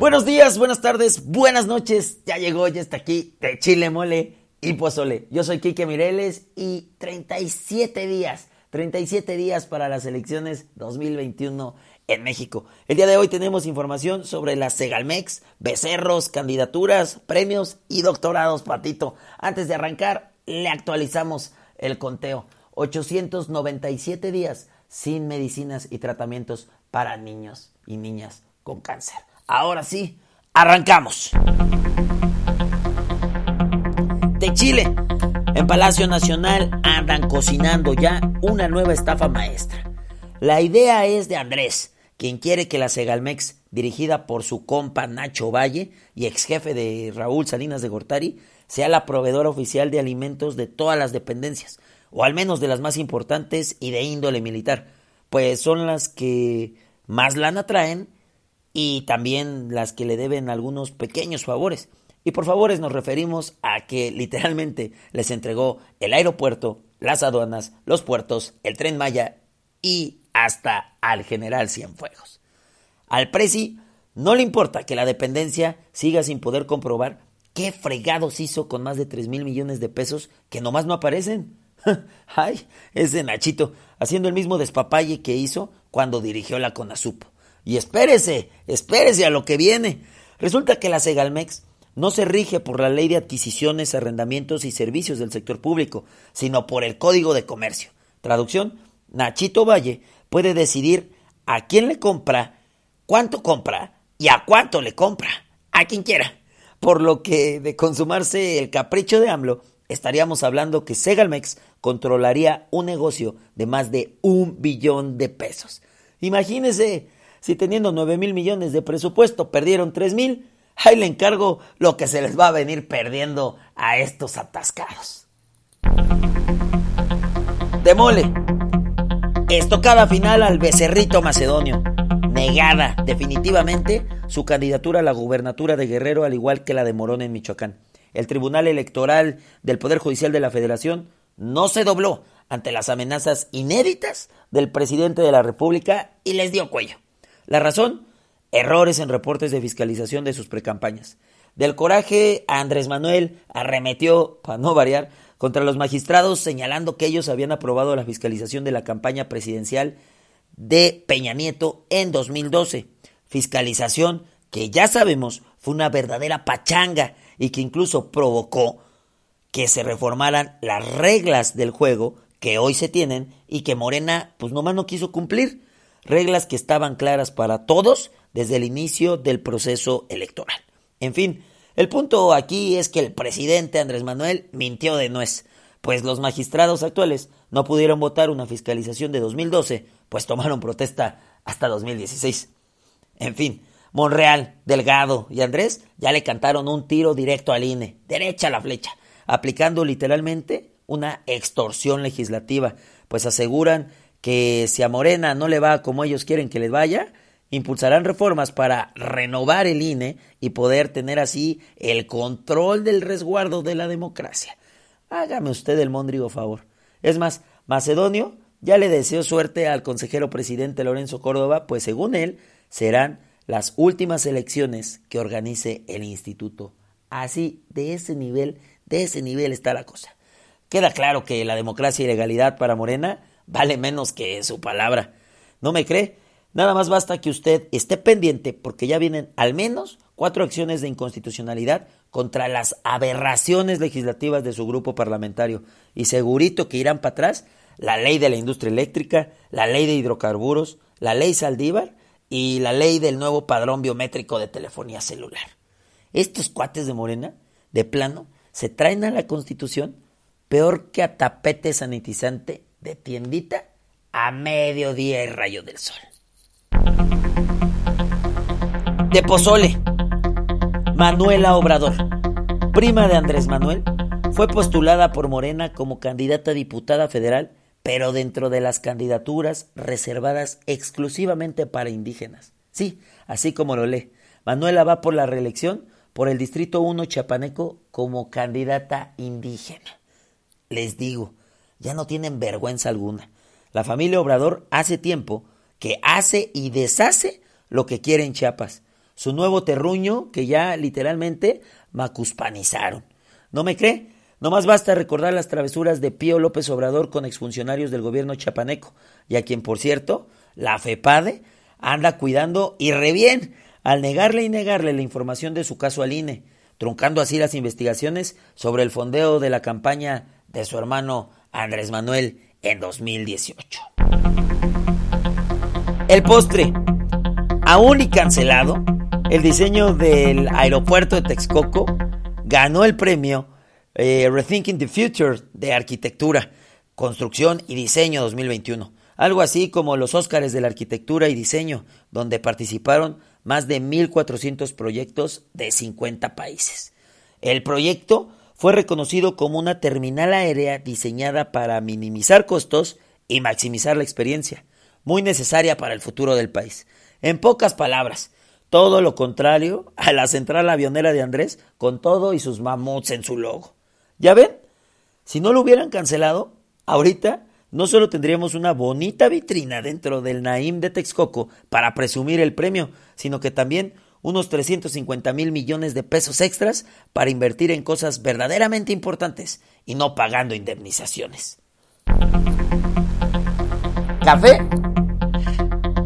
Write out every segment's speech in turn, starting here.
Buenos días, buenas tardes, buenas noches. Ya llegó, ya está aquí de Chile Mole y Pozole. Yo soy Quique Mireles y 37 días, 37 días para las elecciones 2021 en México. El día de hoy tenemos información sobre las Segalmex, becerros, candidaturas, premios y doctorados, Patito. Antes de arrancar, le actualizamos el conteo. 897 días sin medicinas y tratamientos para niños y niñas con cáncer. Ahora sí, arrancamos. De Chile, en Palacio Nacional andan cocinando ya una nueva estafa maestra. La idea es de Andrés, quien quiere que la Segalmex, dirigida por su compa Nacho Valle y ex jefe de Raúl Salinas de Gortari, sea la proveedora oficial de alimentos de todas las dependencias, o al menos de las más importantes y de índole militar, pues son las que más lana traen y también las que le deben algunos pequeños favores. Y por favores nos referimos a que literalmente les entregó el aeropuerto, las aduanas, los puertos, el tren Maya y hasta al general Cienfuegos. Al Presi no le importa que la dependencia siga sin poder comprobar qué fregados hizo con más de 3 mil millones de pesos que nomás no aparecen. Ay, ese Nachito, haciendo el mismo despapalle que hizo cuando dirigió la CONASUP. Y espérese, espérese a lo que viene. Resulta que la Segalmex no se rige por la ley de adquisiciones, arrendamientos y servicios del sector público, sino por el Código de Comercio. Traducción, Nachito Valle puede decidir a quién le compra, cuánto compra y a cuánto le compra, a quien quiera. Por lo que de consumarse el capricho de AMLO, estaríamos hablando que Segalmex controlaría un negocio de más de un billón de pesos. Imagínese, si teniendo 9 mil millones de presupuesto perdieron 3 mil, ahí le encargo lo que se les va a venir perdiendo a estos atascados. Demole. Estocada final al becerrito macedonio. Negada definitivamente su candidatura a la gubernatura de Guerrero al igual que la de Morón en Michoacán. El Tribunal Electoral del Poder Judicial de la Federación no se dobló ante las amenazas inéditas del presidente de la República y les dio cuello. La razón, errores en reportes de fiscalización de sus precampañas. Del coraje, Andrés Manuel arremetió, para no variar, contra los magistrados señalando que ellos habían aprobado la fiscalización de la campaña presidencial de Peña Nieto en 2012. Fiscalización que ya sabemos fue una verdadera pachanga y que incluso provocó que se reformaran las reglas del juego que hoy se tienen y que Morena pues nomás no quiso cumplir. Reglas que estaban claras para todos desde el inicio del proceso electoral. En fin, el punto aquí es que el presidente Andrés Manuel mintió de nuez, pues los magistrados actuales no pudieron votar una fiscalización de 2012, pues tomaron protesta hasta 2016. En fin, Monreal, Delgado y Andrés ya le cantaron un tiro directo al INE, derecha a la flecha, aplicando literalmente una extorsión legislativa, pues aseguran que si a Morena no le va como ellos quieren que le vaya, impulsarán reformas para renovar el INE y poder tener así el control del resguardo de la democracia. Hágame usted el mondrigo favor. Es más, Macedonio ya le deseo suerte al consejero presidente Lorenzo Córdoba, pues según él serán las últimas elecciones que organice el instituto. Así, de ese nivel, de ese nivel está la cosa. Queda claro que la democracia y legalidad para Morena vale menos que su palabra. ¿No me cree? Nada más basta que usted esté pendiente porque ya vienen al menos cuatro acciones de inconstitucionalidad contra las aberraciones legislativas de su grupo parlamentario y segurito que irán para atrás la ley de la industria eléctrica, la ley de hidrocarburos, la ley Saldívar y la ley del nuevo padrón biométrico de telefonía celular. Estos cuates de Morena, de plano, se traen a la Constitución peor que a tapete sanitizante de tiendita a mediodía y rayo del sol. De pozole. Manuela Obrador, prima de Andrés Manuel, fue postulada por Morena como candidata a diputada federal, pero dentro de las candidaturas reservadas exclusivamente para indígenas. Sí, así como lo lee. Manuela va por la reelección por el Distrito 1 Chapaneco como candidata indígena. Les digo, ya no tienen vergüenza alguna. La familia Obrador hace tiempo que hace y deshace lo que quiere en Chiapas. Su nuevo terruño que ya literalmente macuspanizaron. ¿No me cree? No más basta recordar las travesuras de Pío López Obrador con exfuncionarios del gobierno chapaneco, y a quien, por cierto, la FEPADE anda cuidando y re bien al negarle y negarle la información de su caso al INE, truncando así las investigaciones sobre el fondeo de la campaña de su hermano Andrés Manuel en 2018. El postre, aún y cancelado, el diseño del aeropuerto de Texcoco ganó el premio eh, Rethinking the Future de Arquitectura, Construcción y Diseño 2021. Algo así como los Óscares de la Arquitectura y Diseño, donde participaron más de 1.400 proyectos de 50 países. El proyecto fue reconocido como una terminal aérea diseñada para minimizar costos y maximizar la experiencia muy necesaria para el futuro del país. En pocas palabras, todo lo contrario a la central avionera de Andrés con todo y sus mamuts en su logo. ¿Ya ven? Si no lo hubieran cancelado, ahorita no solo tendríamos una bonita vitrina dentro del Naim de Texcoco para presumir el premio, sino que también unos 350 mil millones de pesos extras para invertir en cosas verdaderamente importantes y no pagando indemnizaciones. ¿Café?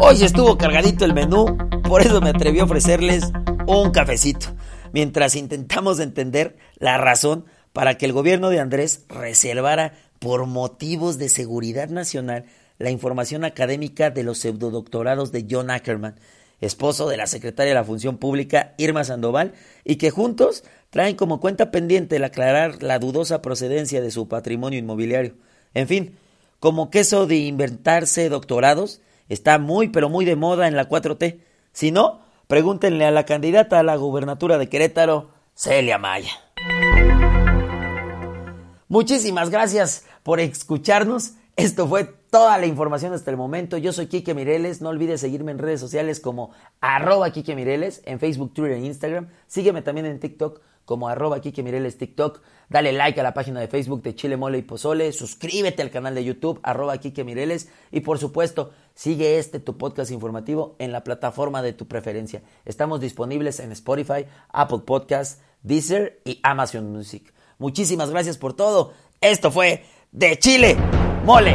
Hoy estuvo cargadito el menú, por eso me atreví a ofrecerles un cafecito, mientras intentamos entender la razón para que el gobierno de Andrés reservara por motivos de seguridad nacional la información académica de los pseudodoctorados de John Ackerman, esposo de la secretaria de la Función Pública Irma Sandoval, y que juntos traen como cuenta pendiente el aclarar la dudosa procedencia de su patrimonio inmobiliario. En fin, como que eso de inventarse doctorados está muy pero muy de moda en la 4T. Si no, pregúntenle a la candidata a la gubernatura de Querétaro, Celia Maya. Muchísimas gracias por escucharnos. Esto fue toda la información hasta el momento. Yo soy Quique Mireles. No olvides seguirme en redes sociales como arroba Quique Mireles, en Facebook, Twitter e Instagram. Sígueme también en TikTok como arroba Kike Mireles TikTok. Dale like a la página de Facebook de Chile Mole y Pozole. Suscríbete al canal de YouTube arroba Kike Mireles. Y por supuesto, sigue este tu podcast informativo en la plataforma de tu preferencia. Estamos disponibles en Spotify, Apple Podcasts, Deezer y Amazon Music. Muchísimas gracias por todo. Esto fue de Chile, Mole